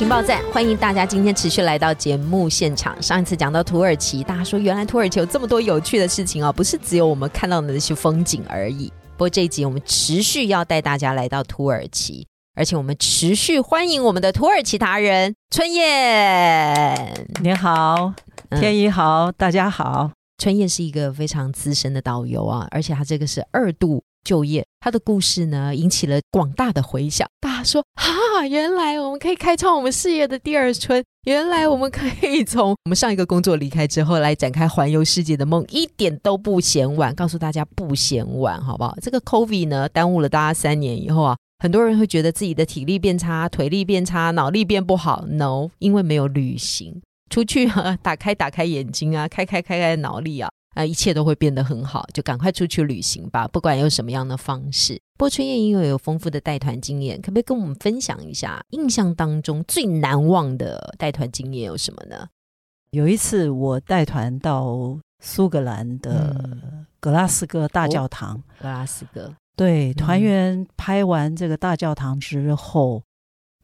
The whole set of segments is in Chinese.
情报站，欢迎大家今天持续来到节目现场。上一次讲到土耳其，大家说原来土耳其有这么多有趣的事情哦，不是只有我们看到的那些风景而已。不过这一集我们持续要带大家来到土耳其，而且我们持续欢迎我们的土耳其达人春燕。您好，天怡好，大家好。春燕是一个非常资深的导游啊，而且他这个是二度就业，他的故事呢引起了广大的回响。大家说啊，原来我们可以开创我们事业的第二春，原来我们可以从我们上一个工作离开之后来展开环游世界的梦，一点都不嫌晚。告诉大家不嫌晚，好不好？这个 COVID 呢耽误了大家三年以后啊，很多人会觉得自己的体力变差、腿力变差、脑力变不好。No，因为没有旅行。出去啊，打开打开眼睛啊，开开开开脑力啊，啊，一切都会变得很好。就赶快出去旅行吧，不管用什么样的方式。不过春燕因为有丰富的带团经验，可不可以跟我们分享一下印象当中最难忘的带团经验有什么呢？有一次我带团到苏格兰的格拉斯哥大教堂，格拉斯哥对团员拍完这个大教堂之后。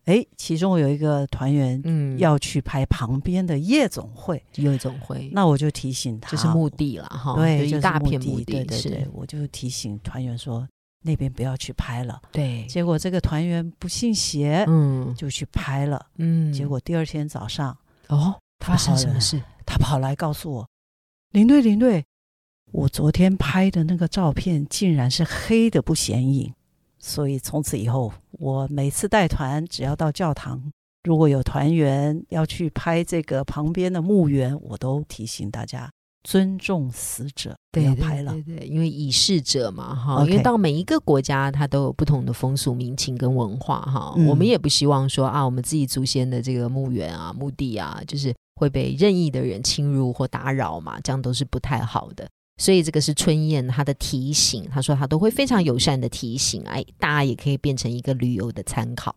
哎，其中有一个团员，嗯，要去拍旁边的夜总会，夜总会，那我就提醒他，这是墓地了哈，对，一大片墓地，对对对，我就提醒团员说那边不要去拍了，对，结果这个团员不信邪，嗯，就去拍了，嗯，结果第二天早上，哦，发生什么事？他跑来告诉我，林队，林队，我昨天拍的那个照片竟然是黑的不显影。所以从此以后，我每次带团，只要到教堂，如果有团员要去拍这个旁边的墓园，我都提醒大家尊重死者，不要拍了。对对，因为已逝者嘛，哈，因为到每一个国家，它都有不同的风俗民情跟文化，哈，我们也不希望说啊，我们自己祖先的这个墓园啊、墓地啊，就是会被任意的人侵入或打扰嘛，这样都是不太好的。所以这个是春燕她的提醒，她说她都会非常友善的提醒，哎，大家也可以变成一个旅游的参考。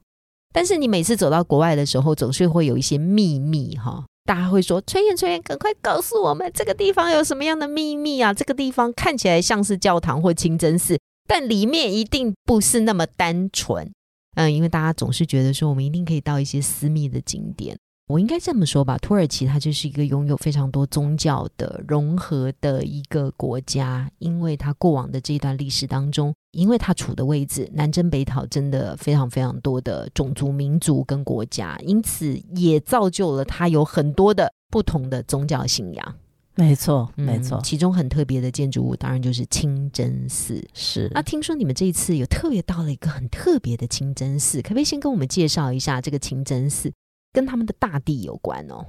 但是你每次走到国外的时候，总是会有一些秘密哈，大家会说春燕春燕，赶快告诉我们这个地方有什么样的秘密啊？这个地方看起来像是教堂或清真寺，但里面一定不是那么单纯。嗯，因为大家总是觉得说我们一定可以到一些私密的景点。我应该这么说吧，土耳其它就是一个拥有非常多宗教的融合的一个国家，因为它过往的这一段历史当中，因为它处的位置南征北讨，真的非常非常多的种族民族跟国家，因此也造就了它有很多的不同的宗教信仰。没错，没错，其中很特别的建筑物当然就是清真寺。是，那听说你们这一次有特别到了一个很特别的清真寺，可不可以先跟我们介绍一下这个清真寺？跟他们的大地有关哦。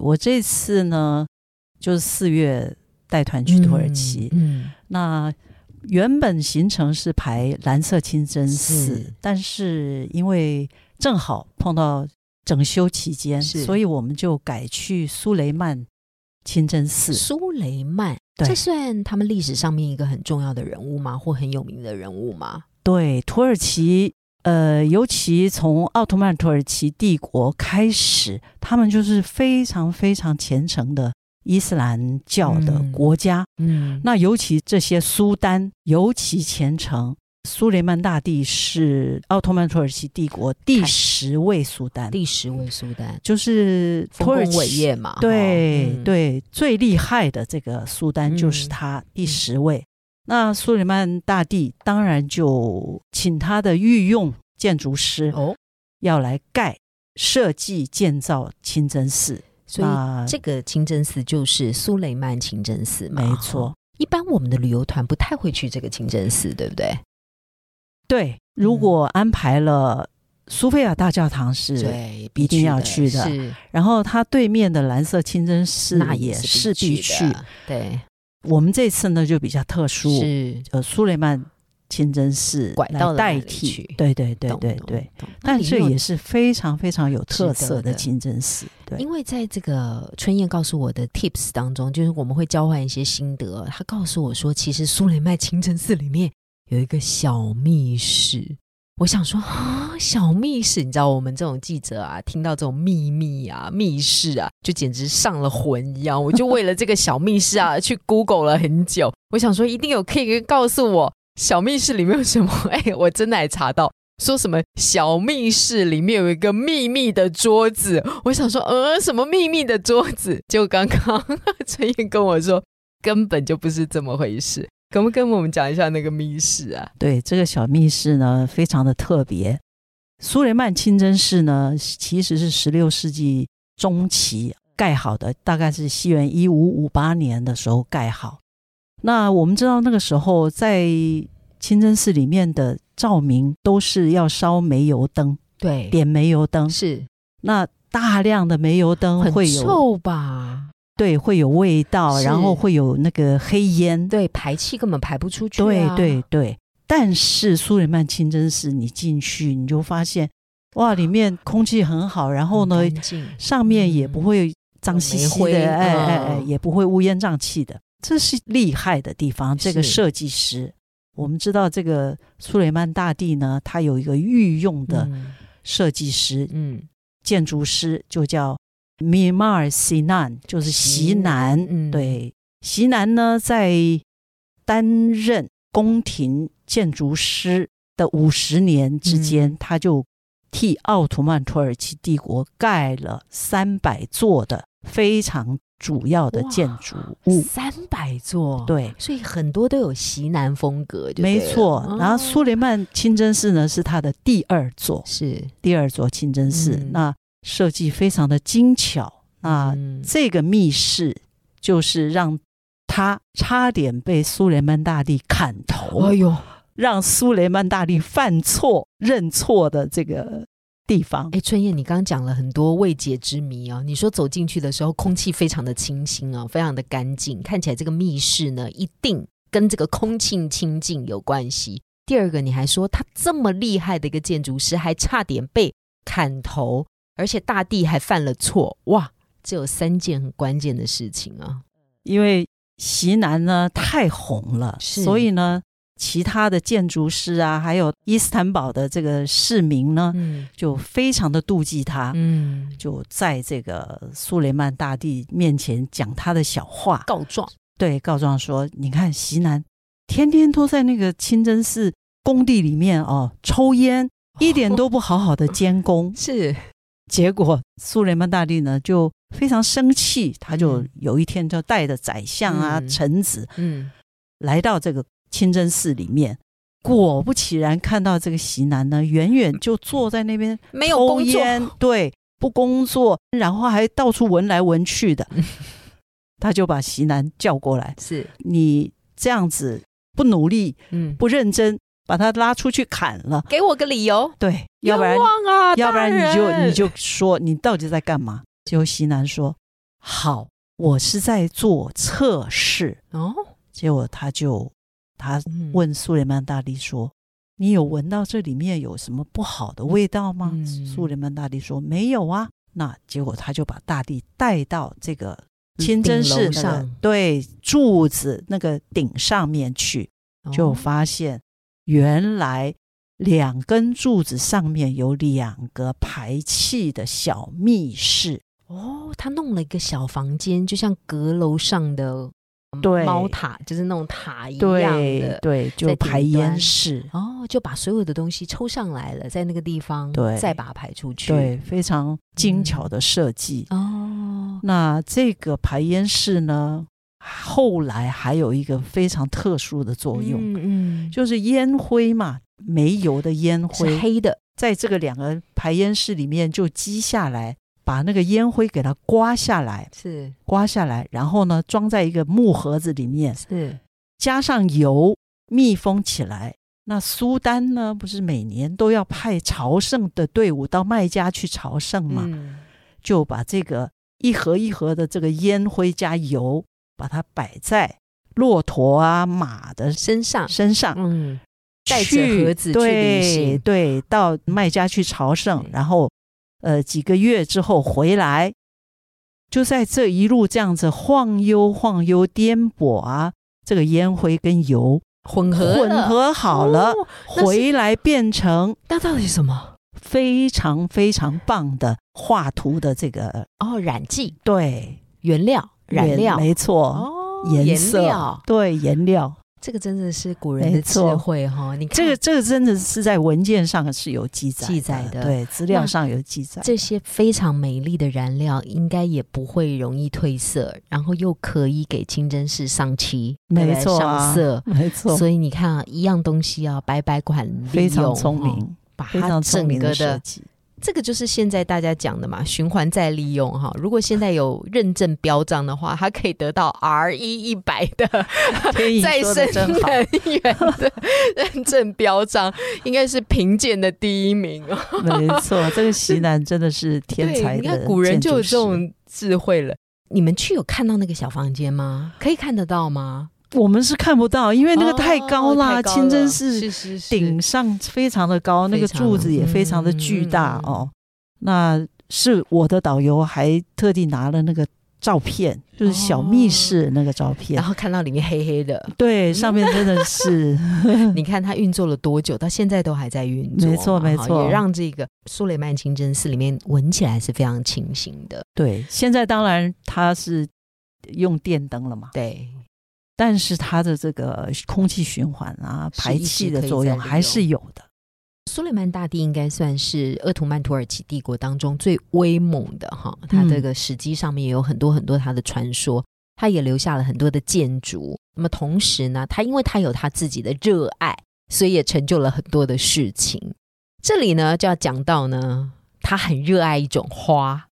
我这次呢，就是四月带团去土耳其。嗯，那原本行程是排蓝色清真寺，但是因为正好碰到整修期间，所以我们就改去苏雷曼清真寺。苏雷曼，这算他们历史上面一个很重要的人物吗？或很有名的人物吗？对，土耳其。呃，尤其从奥特曼土耳其帝国开始，他们就是非常非常虔诚的伊斯兰教的国家。嗯，那尤其这些苏丹尤其虔诚。苏雷曼大帝是奥特曼土耳其帝国第十位苏丹，第十位苏丹就是丰功伟业嘛。对对，最厉害的这个苏丹就是他第十位。那苏里曼大帝当然就请他的御用建筑师哦，要来盖设计建造清真寺。所以这个清真寺就是苏雷曼清真寺嘛？没错。一般我们的旅游团不太会去这个清真寺，对不对？对，如果安排了苏菲亚大教堂是对一定要去的，然后它对面的蓝色清真寺那也是必去。对。我们这次呢就比较特殊，是呃，苏雷曼清真寺拐到代替。对对对对对，但这也是非常非常有特色的清真寺。对，因为在这个春燕告诉我的 tips 当中，就是我们会交换一些心得。他告诉我说，其实苏雷曼清真寺里面有一个小密室。我想说啊，小密室，你知道我们这种记者啊，听到这种秘密啊、密室啊，就简直上了魂一样。我就为了这个小密室啊，去 Google 了很久。我想说，一定有可以告诉我小密室里面有什么。哎，我真的还查到说什么小密室里面有一个秘密的桌子。我想说，呃，什么秘密的桌子？就刚刚 陈燕跟我说，根本就不是这么回事。可不跟我们讲一下那个密室啊？对，这个小密室呢，非常的特别。苏雷曼清真寺呢，其实是十六世纪中期盖好的，大概是西元一五五八年的时候盖好。那我们知道那个时候在清真寺里面的照明都是要烧煤油灯，对，点煤油灯是。那大量的煤油灯会有臭吧？对，会有味道，然后会有那个黑烟，对，排气根本排不出去。对对对，但是苏里曼清真寺你进去，你就发现哇，里面空气很好，然后呢，上面也不会脏兮兮的，哎哎哎，也不会乌烟瘴气的，这是厉害的地方。这个设计师，我们知道这个苏雷曼大帝呢，他有一个御用的设计师，嗯，建筑师就叫。米马尔西南就是西南，对，西南呢，在担任宫廷建筑师的五十年之间，他就替奥图曼土耳其帝国盖了三百座的非常主要的建筑物，三百座，对，所以很多都有西南风格，没错。然后苏雷曼清真寺呢，是他的第二座，是。第二座清真寺，那。设计非常的精巧啊！这个密室就是让他差点被苏雷曼大帝砍头，哎呦，让苏雷曼大帝犯错认错的这个地方。哎，春燕，你刚刚讲了很多未解之谜啊！你说走进去的时候，空气非常的清新啊，非常的干净，看起来这个密室呢，一定跟这个空气清净有关系。第二个，你还说他这么厉害的一个建筑师，还差点被砍头。而且大地还犯了错，哇！这有三件很关键的事情啊。因为西南呢太红了，所以呢，其他的建筑师啊，还有伊斯坦堡的这个市民呢，就非常的妒忌他，嗯，就在这个苏雷曼大帝面前讲他的小话，告状。对，告状说，你看西南天天都在那个清真寺工地里面哦抽烟，一点都不好好的监工，是。结果苏联曼大帝呢就非常生气，他就有一天就带着宰相啊臣子，嗯，来到这个清真寺里面，果不其然看到这个席南呢，远远就坐在那边没有抽烟，对，不工作，然后还到处闻来闻去的，他就把席南叫过来，是你这样子不努力，嗯，不认真。把他拉出去砍了，给我个理由。对，要不然要不然你就你就说你到底在干嘛？结果西南说：“好，我是在做测试。”哦，结果他就他问苏联曼大帝说：“你有闻到这里面有什么不好的味道吗？”苏联曼大帝说：“没有啊。”那结果他就把大帝带到这个清真寺上，对柱子那个顶上面去，就发现。原来两根柱子上面有两个排气的小密室。哦，他弄了一个小房间，就像阁楼上的猫塔，就是那种塔一样的，对，就排烟室。哦，就把所有的东西抽上来了，在那个地方，对，再把它排出去，对，非常精巧的设计。哦。那这个排烟室呢？后来还有一个非常特殊的作用，嗯嗯，就是烟灰嘛，煤油的烟灰，黑的，在这个两个排烟室里面就积下来，把那个烟灰给它刮下来，是刮下来，然后呢装在一个木盒子里面，是加上油密封起来。那苏丹呢，不是每年都要派朝圣的队伍到麦加去朝圣嘛，就把这个一盒一盒的这个烟灰加油。把它摆在骆驼啊马的身上，身上，嗯，带着盒子去对，到卖家去朝圣，然后呃几个月之后回来，就在这一路这样子晃悠晃悠颠簸啊，这个烟灰跟油混合混合好了，回来变成那到底什么？非常非常棒的画图的这个哦，染剂。对。原料染料没错哦，颜色对颜料。这个真的是古人的智慧哈！你看，这个这个真的是在文件上是有记载记载的，对，资料上有记载。这些非常美丽的燃料，应该也不会容易褪色，然后又可以给清真寺上漆，没错，上色，没错。所以你看啊，一样东西啊，白白管非常聪明，把它整个的。这个就是现在大家讲的嘛，循环再利用哈。如果现在有认证标章的话，它可以得到 R 一一百的再生能源的认证标章，应该是评鉴的第一名哦。没错，这个西南真的是天才。你看古人就有这种智慧了。你们去有看到那个小房间吗？可以看得到吗？我们是看不到，因为那个太高啦，清真寺顶上非常的高，那个柱子也非常的巨大哦。那是我的导游还特地拿了那个照片，就是小密室那个照片，然后看到里面黑黑的，对，上面真的是，你看它运作了多久，到现在都还在运作，没错没错，也让这个苏雷曼清真寺里面闻起来是非常清新的。对，现在当然它是用电灯了嘛，对。但是它的这个空气循环啊、排气的作用还是有的。苏雷曼大帝应该算是鄂图曼土耳其帝国当中最威猛的哈，他这个史记上面也有很多很多他的传说，他也留下了很多的建筑。那么同时呢，他因为他有他自己的热爱，所以也成就了很多的事情。这里呢就要讲到呢，他很热爱一种花，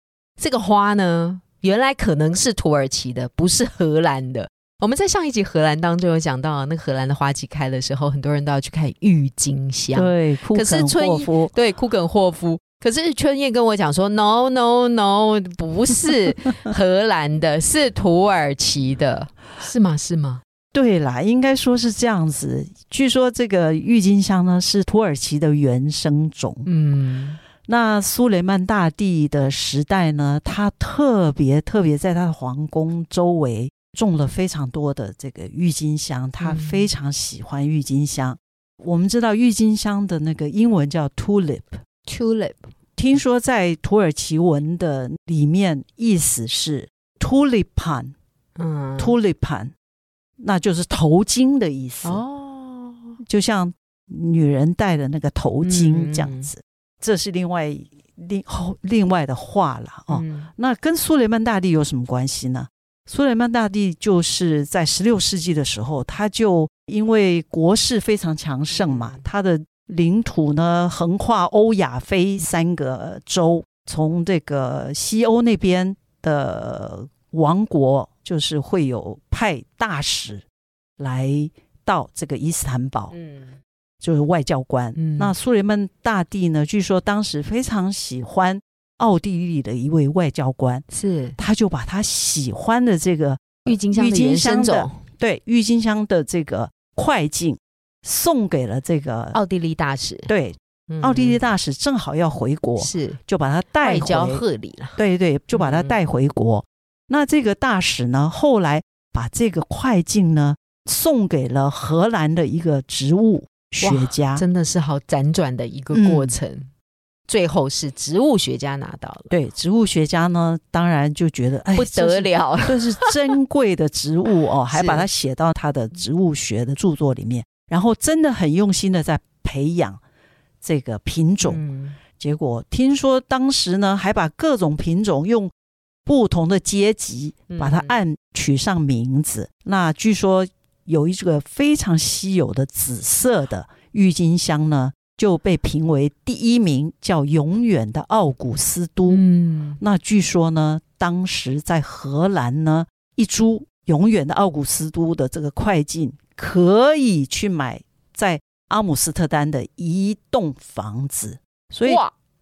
这个花呢原来可能是土耳其的，不是荷兰的。我们在上一集荷兰当中有讲到，那个荷兰的花季开的时候，很多人都要去看郁金香。对，可是春霍对库肯霍夫。可是春燕跟我讲说，no no no，不是 荷兰的，是土耳其的，是吗？是吗？对啦，应该说是这样子。据说这个郁金香呢是土耳其的原生种。嗯，那苏雷曼大帝的时代呢，他特别特别在他的皇宫周围。种了非常多的这个郁金香，他非常喜欢郁金香。我们知道郁金香的那个英文叫 tulip，tulip。听说在土耳其文的里面意思是 tulipan，嗯，tulipan，那就是头巾的意思哦，就像女人戴的那个头巾这样子。这是另外另后另外的话了哦。那跟苏雷曼大帝有什么关系呢？苏雷曼大帝就是在十六世纪的时候，他就因为国势非常强盛嘛，他的领土呢横跨欧亚非三个洲，从这个西欧那边的王国，就是会有派大使来到这个伊斯坦堡，嗯，就是外交官。那苏雷曼大帝呢，据说当时非常喜欢。奥地利的一位外交官是，他就把他喜欢的这个郁金香、郁金香的对郁金香的这个快进送给了这个奥地利大使。对，奥地利大使正好要回国，是就把他带回交贺礼了。对对，就把他带回国。那这个大使呢，后来把这个快进呢送给了荷兰的一个植物学家，真的是好辗转的一个过程。最后是植物学家拿到了，对，植物学家呢，当然就觉得哎不得了，这是珍贵的植物哦，还把它写到他的植物学的著作里面，然后真的很用心的在培养这个品种。结果听说当时呢，还把各种品种用不同的阶级把它按取上名字。那据说有一个非常稀有的紫色的郁金香呢。就被评为第一名，叫“永远的奥古斯都”。嗯，那据说呢，当时在荷兰呢，一株“永远的奥古斯都”的这个快进，可以去买在阿姆斯特丹的一栋房子，所以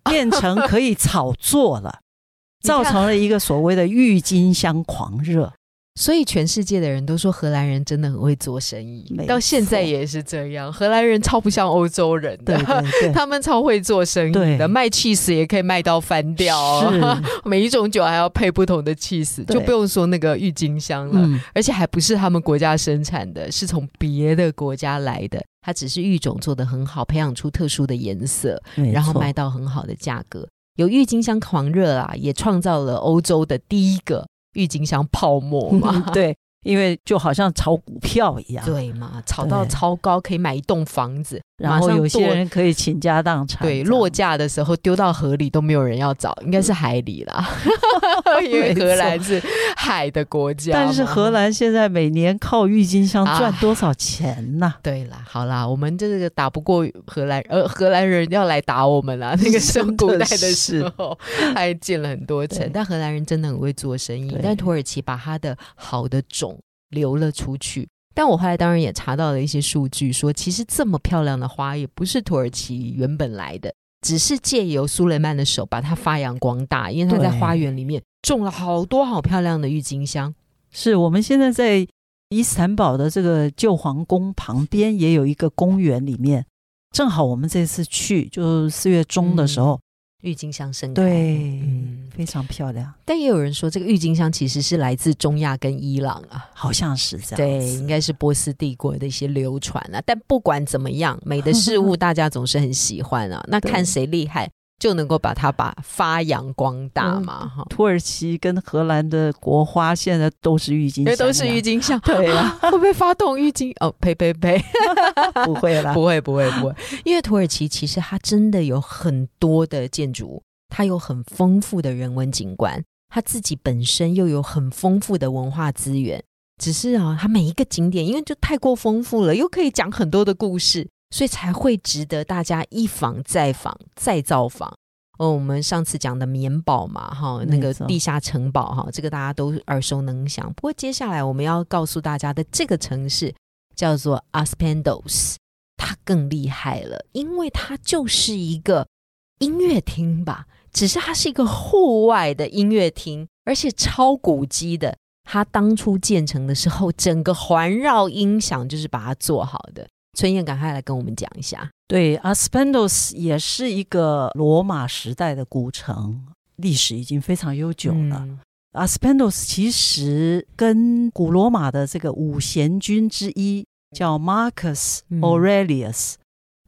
变成可以炒作了，造成了一个所谓的郁金香狂热。所以全世界的人都说荷兰人真的很会做生意，到现在也是这样。荷兰人超不像欧洲人的，他们超会做生意的，卖 cheese 也可以卖到翻掉，每一种酒还要配不同的 cheese，就不用说那个郁金香了，而且还不是他们国家生产的，是从别的国家来的。它只是育种做得很好，培养出特殊的颜色，然后卖到很好的价格。有郁金香狂热啊，也创造了欧洲的第一个。郁金香泡沫嘛，对，因为就好像炒股票一样，对嘛，炒到超高可以买一栋房子，然后有些人可以倾家荡产，对，落架的时候丢到河里都没有人要找，应该是海里啦，因为荷兰是海的国家。但是荷兰现在每年靠郁金香赚多少钱呢？对啦，好啦，我们这个打不过荷兰，呃，荷兰人要来打我们啦。那个时候古代的时候还建了很多城，但荷兰人真的很会做生意。但土耳其把他的好的种流了出去。但我后来当然也查到了一些数据，说其实这么漂亮的花也不是土耳其原本来的，只是借由苏雷曼的手把它发扬光大，因为他在花园里面种了好多好漂亮的郁金香。是我们现在在伊斯坦堡的这个旧皇宫旁边也有一个公园，里面正好我们这次去，就四月中的时候。郁金香盛开，对，嗯，非常漂亮。但也有人说，这个郁金香其实是来自中亚跟伊朗啊，好像是这样。对，应该是波斯帝国的一些流传啊。但不管怎么样，美的事物 大家总是很喜欢啊。那看谁厉害。就能够把它把发扬光大嘛哈！土耳其跟荷兰的国花现在都是郁金香，都是郁金香，对啊，会不会发动郁金？哦，呸呸呸，不会啦，不会不会不会，因为土耳其其实它真的有很多的建筑，它有很丰富的人文景观，它自己本身又有很丰富的文化资源，只是啊，它每一个景点因为就太过丰富了，又可以讲很多的故事。所以才会值得大家一访再访再造访哦。我们上次讲的棉堡嘛，哈，那个地下城堡哈，这个大家都耳熟能详。不过接下来我们要告诉大家的这个城市叫做 Aspendos，它更厉害了，因为它就是一个音乐厅吧，只是它是一个户外的音乐厅，而且超古迹的。它当初建成的时候，整个环绕音响就是把它做好的。春燕，赶快来跟我们讲一下。对，Aspendos 也是一个罗马时代的古城，历史已经非常悠久了。Aspendos 其实跟古罗马的这个五贤君之一叫 Marcus Aurelius，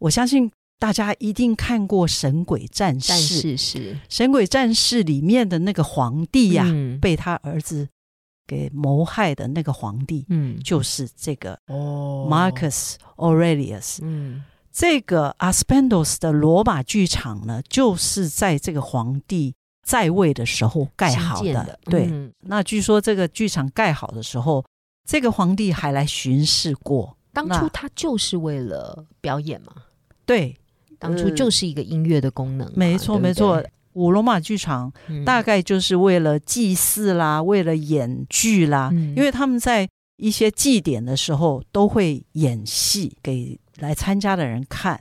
我相信大家一定看过《神鬼战士》。是是，《神鬼战士》里面的那个皇帝呀，被他儿子。给谋害的那个皇帝，嗯，就是这个哦，Marcus Aurelius。嗯，这个 Aspendos 的罗马剧场呢，就是在这个皇帝在位的时候盖好的。对，那据说这个剧场盖好的时候，这个皇帝还来巡视过。当初他就是为了表演嘛？对，当初就是一个音乐的功能。没错，没错。古罗马剧场大概就是为了祭祀啦，为了演剧啦，因为他们在一些祭典的时候都会演戏给来参加的人看。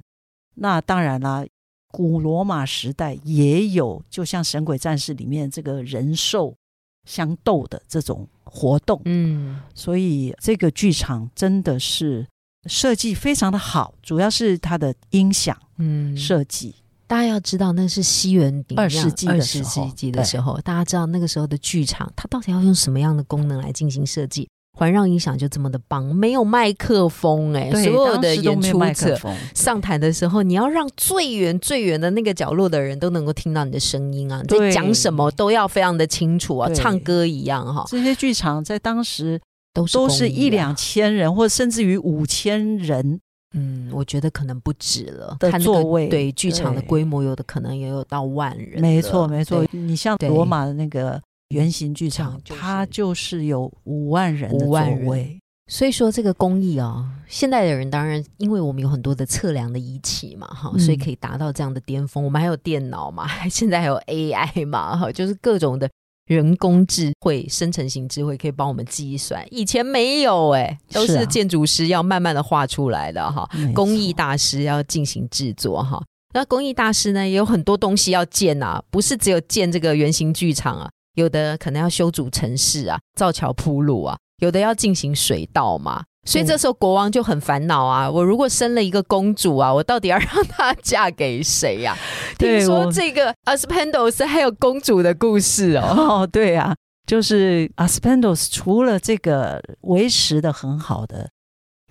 那当然啦，古罗马时代也有，就像《神鬼战士》里面这个人兽相斗的这种活动。嗯，所以这个剧场真的是设计非常的好，主要是它的音响嗯设计。大家要知道，那是西元二世纪二十世纪的时候。大家知道那个时候的剧场，它到底要用什么样的功能来进行设计？环绕音响就这么的棒，没有麦克风哎，所有的演出者上台的时候，你要让最远最远的那个角落的人都能够听到你的声音啊！在讲什么都要非常的清楚啊，唱歌一样哈。这些剧场在当时都是都是一两千人，或甚至于五千人。嗯，我觉得可能不止了。的座位对剧场的规模，有的可能也有到万人。没错，没错。你像罗马的那个圆形剧场，它就是有五万人的座位。所以说，这个工艺啊，现代的人当然，因为我们有很多的测量的仪器嘛，哈，所以可以达到这样的巅峰。我们还有电脑嘛，现在还有 AI 嘛，哈，就是各种的。人工智慧、生成型智慧可以帮我们计算，以前没有哎，都是建筑师要慢慢的画出来的哈。工艺大师要进行制作哈，那工艺大师呢也有很多东西要建啊，不是只有建这个圆形剧场啊，有的可能要修筑城市啊，造桥铺路啊，有的要进行水道嘛。所以这时候国王就很烦恼啊！我如果生了一个公主啊，我到底要让她嫁给谁 呀？听说这个 Aspendos 还有公主的故事哦。哦，对啊，就是 Aspendos 除了这个维持的很好的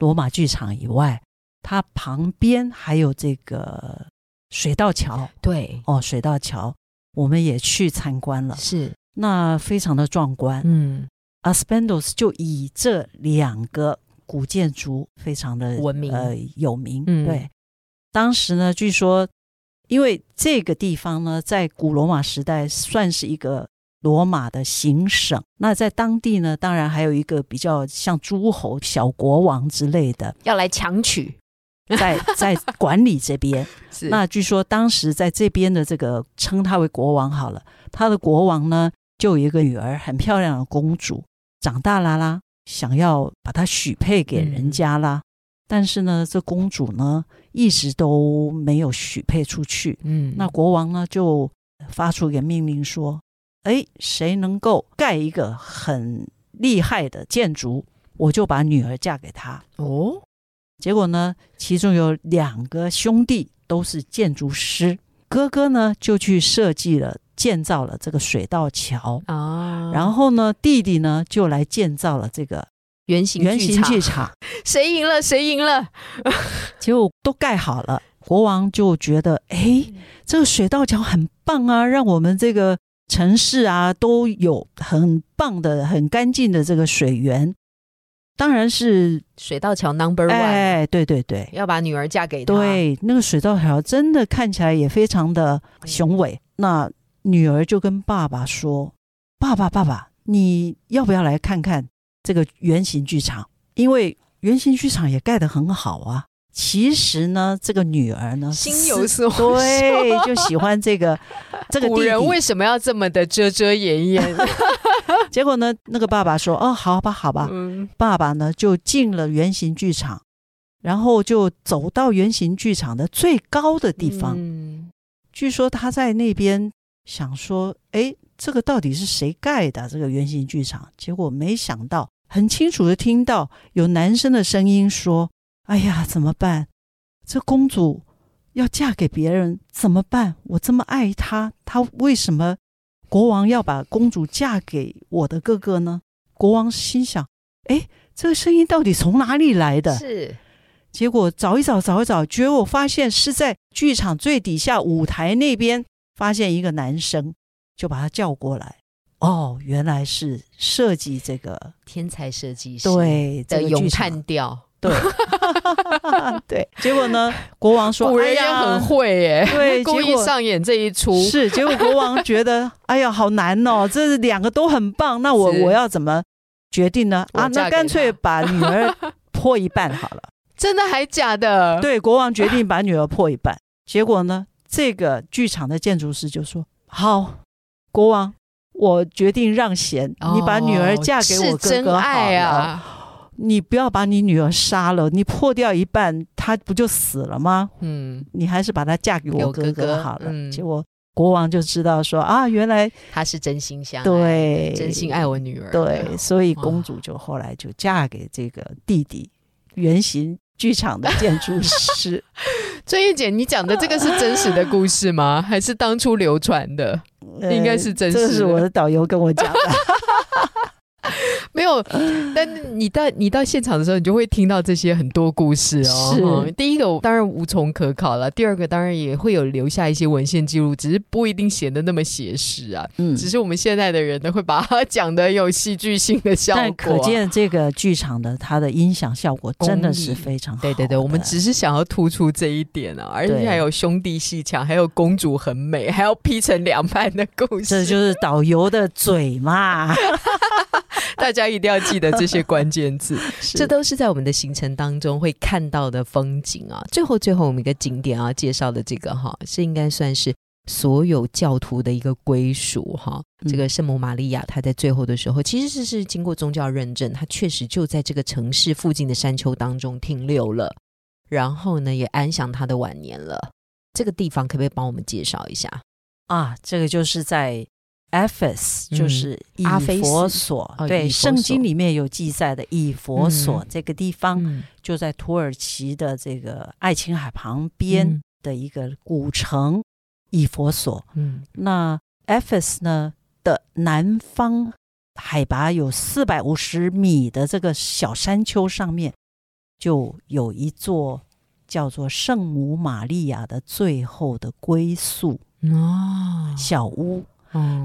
罗马剧场以外，它旁边还有这个水道桥。对，哦，水道桥我们也去参观了，是那非常的壮观。嗯，Aspendos 就以这两个。古建筑非常的文明，呃，有名。对，当时呢，据说，因为这个地方呢，在古罗马时代算是一个罗马的行省。那在当地呢，当然还有一个比较像诸侯、小国王之类的，要来强取，在 在管理这边。那据说当时在这边的这个称他为国王好了，他的国王呢，就有一个女儿，很漂亮的公主，长大啦啦。想要把她许配给人家啦，但是呢，这公主呢一直都没有许配出去。嗯，那国王呢就发出一个命令说：“哎，谁能够盖一个很厉害的建筑，我就把女儿嫁给他。”哦，结果呢，其中有两个兄弟都是建筑师，哥哥呢就去设计了。建造了这个水道桥啊，然后呢，弟弟呢就来建造了这个圆形圆形剧场。谁赢了？谁赢了？结果都盖好了，国王就觉得，哎，这个水道桥很棒啊，让我们这个城市啊都有很棒的、很干净的这个水源。当然是水道桥 Number One。哎，对对对，要把女儿嫁给他。对，那个水道桥真的看起来也非常的雄伟。那女儿就跟爸爸说：“爸爸，爸爸，你要不要来看看这个圆形剧场？因为圆形剧场也盖得很好啊。其实呢，这个女儿呢，心有所对，就喜欢这个 这个。古人为什么要这么的遮遮掩掩？结果呢，那个爸爸说：‘哦，好吧，好吧。’爸爸呢就进了圆形剧场，然后就走到圆形剧场的最高的地方。据说他在那边。”想说，哎，这个到底是谁盖的？这个圆形剧场，结果没想到，很清楚的听到有男生的声音说：“哎呀，怎么办？这公主要嫁给别人怎么办？我这么爱她，她为什么国王要把公主嫁给我的哥哥呢？”国王心想：“哎，这个声音到底从哪里来的？”是，结果找一找，找一找，结果发现是在剧场最底下舞台那边。发现一个男生，就把他叫过来。哦，原来是设计这个天才设计师对的咏叹调，对 对。结果呢，国王说：“ 古人也很会耶，对，故意上演这一出。”是，结果国王觉得：“哎呀，好难哦，这两个都很棒，那我我要怎么决定呢？啊，那干脆把女儿破一半好了。”真的还假的？对，国王决定把女儿破一半。结果呢？这个剧场的建筑师就说：“好，国王，我决定让贤，你把女儿嫁给我哥哥好了。你不要把你女儿杀了，你破掉一半，她不就死了吗？嗯，你还是把她嫁给我哥哥好了。结果国王就知道说啊，原来他是真心相对，真心爱我女儿。对，所以公主就后来就嫁给这个弟弟，原型剧场的建筑师。”专业姐，你讲的这个是真实的故事吗？还是当初流传的？应该是真实。这是我的导游跟我讲的。没有，但你到你到现场的时候，你就会听到这些很多故事哦。是第一个，当然无从可考了；第二个，当然也会有留下一些文献记录，只是不一定显得那么写实啊。嗯，只是我们现在的人呢，会把它讲的有戏剧性的效果。但可见这个剧场的它的音响效果真的是非常好。对对对，我们只是想要突出这一点啊，而且还有兄弟戏强，还有公主很美，还要劈成两半的故事，这就是导游的嘴嘛。大家一定要记得这些关键字，这都是在我们的行程当中会看到的风景啊。最后，最后我们一个景点啊，介绍的这个哈，是应该算是所有教徒的一个归属哈。这个圣母玛利亚，她在最后的时候其实是是经过宗教认证，她确实就在这个城市附近的山丘当中停留了，然后呢也安享她的晚年了。这个地方可不可以帮我们介绍一下啊？这个就是在。Ephes，就是以佛所。对，圣经里面有记载的以佛所这个地方，就在土耳其的这个爱琴海旁边的一个古城以佛所。嗯，那 Ephes 呢的南方海拔有四百五十米的这个小山丘上面，就有一座叫做圣母玛利亚的最后的归宿哦，小屋。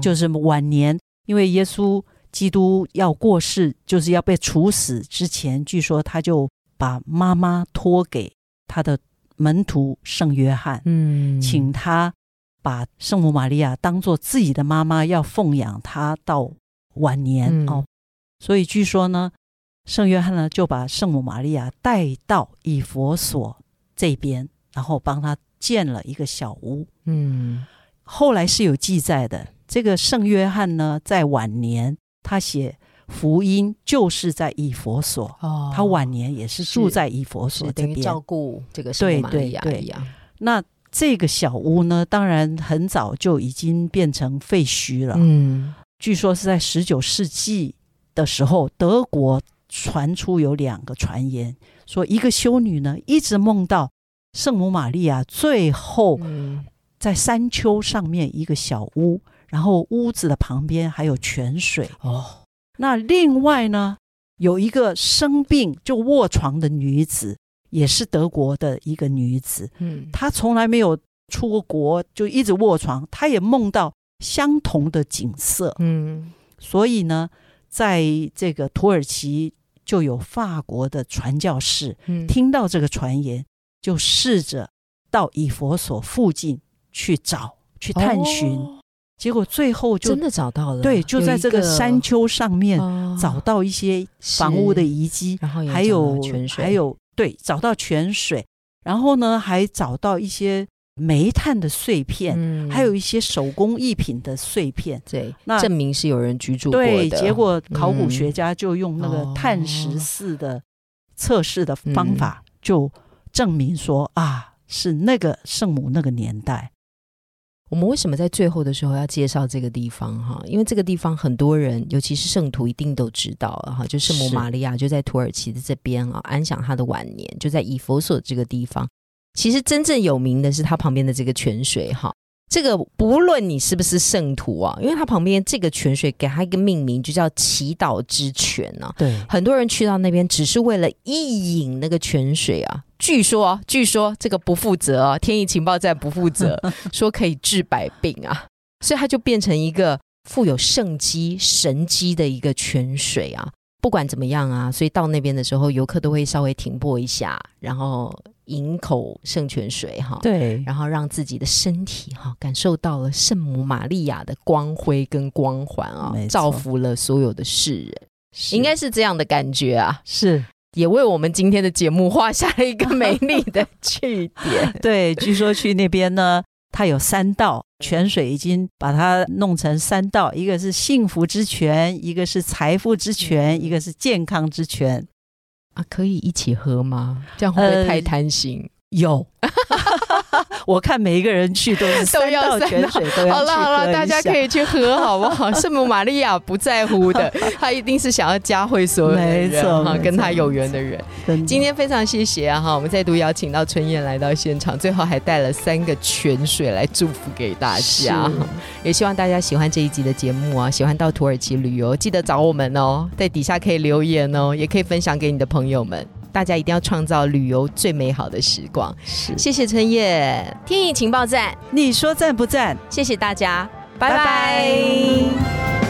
就是晚年，因为耶稣基督要过世，就是要被处死之前，据说他就把妈妈托给他的门徒圣约翰，嗯，请他把圣母玛利亚当做自己的妈妈，要奉养他到晚年哦。所以据说呢，圣约翰呢就把圣母玛利亚带到以佛所这边，然后帮他建了一个小屋。嗯，后来是有记载的。这个圣约翰呢，在晚年他写福音，就是在以佛所。哦，他晚年也是住在以佛所这边，照顾这个圣玛利亚一样。那这个小屋呢，当然很早就已经变成废墟了。嗯，据说是在十九世纪的时候，德国传出有两个传言，说一个修女呢，一直梦到圣母玛利亚，最后在山丘上面一个小屋。然后屋子的旁边还有泉水哦。那另外呢，有一个生病就卧床的女子，也是德国的一个女子。嗯，她从来没有出过国，就一直卧床。她也梦到相同的景色。嗯，所以呢，在这个土耳其就有法国的传教士，听到这个传言，就试着到以佛所附近去找去探寻。结果最后就真的找到了，对，就在这个山丘上面找到一些房屋的遗迹，然后还有泉水，还有对，找到泉水，然后呢，还找到一些煤炭的碎片，还有一些手工艺品的碎片，对，那证明是有人居住过的。结果考古学家就用那个碳十四的测试的方法，就证明说啊，是那个圣母那个年代。我们为什么在最后的时候要介绍这个地方哈？因为这个地方很多人，尤其是圣徒，一定都知道哈。就圣母玛利亚就在土耳其的这边啊，安享他的晚年，就在以佛所这个地方。其实真正有名的是他旁边的这个泉水哈。这个不论你是不是圣徒啊，因为它旁边这个泉水给它一个命名，就叫祈祷之泉呢。对，很多人去到那边只是为了一饮那个泉水啊。据说，据说这个不负责啊，天意情报站不负责，说可以治百病啊，所以它就变成一个富有圣机、神机的一个泉水啊。不管怎么样啊，所以到那边的时候，游客都会稍微停泊一下，然后饮口圣泉水哈。对，然后让自己的身体哈感受到了圣母玛利亚的光辉跟光环啊，造福了所有的世人，应该是这样的感觉啊。是，也为我们今天的节目画下了一个美丽的句点。对，据说去那边呢。它有三道泉水，已经把它弄成三道，一个是幸福之泉，一个是财富之泉，一个是健康之泉。啊，可以一起喝吗？这样会不会太贪心？有。我看每一个人去都是三道泉水，好了好了，大家可以去喝，好不好？圣母玛利亚不在乎的，她一定是想要加惠所有人哈，跟她有缘的人。今天非常谢谢啊哈，我们再度邀请到春燕来到现场，最后还带了三个泉水来祝福给大家，也希望大家喜欢这一集的节目啊，喜欢到土耳其旅游，记得找我们哦，在底下可以留言哦，也可以分享给你的朋友们。大家一定要创造旅游最美好的时光。是，谢谢春叶，天意情报站，你说赞不赞？谢谢大家，拜拜。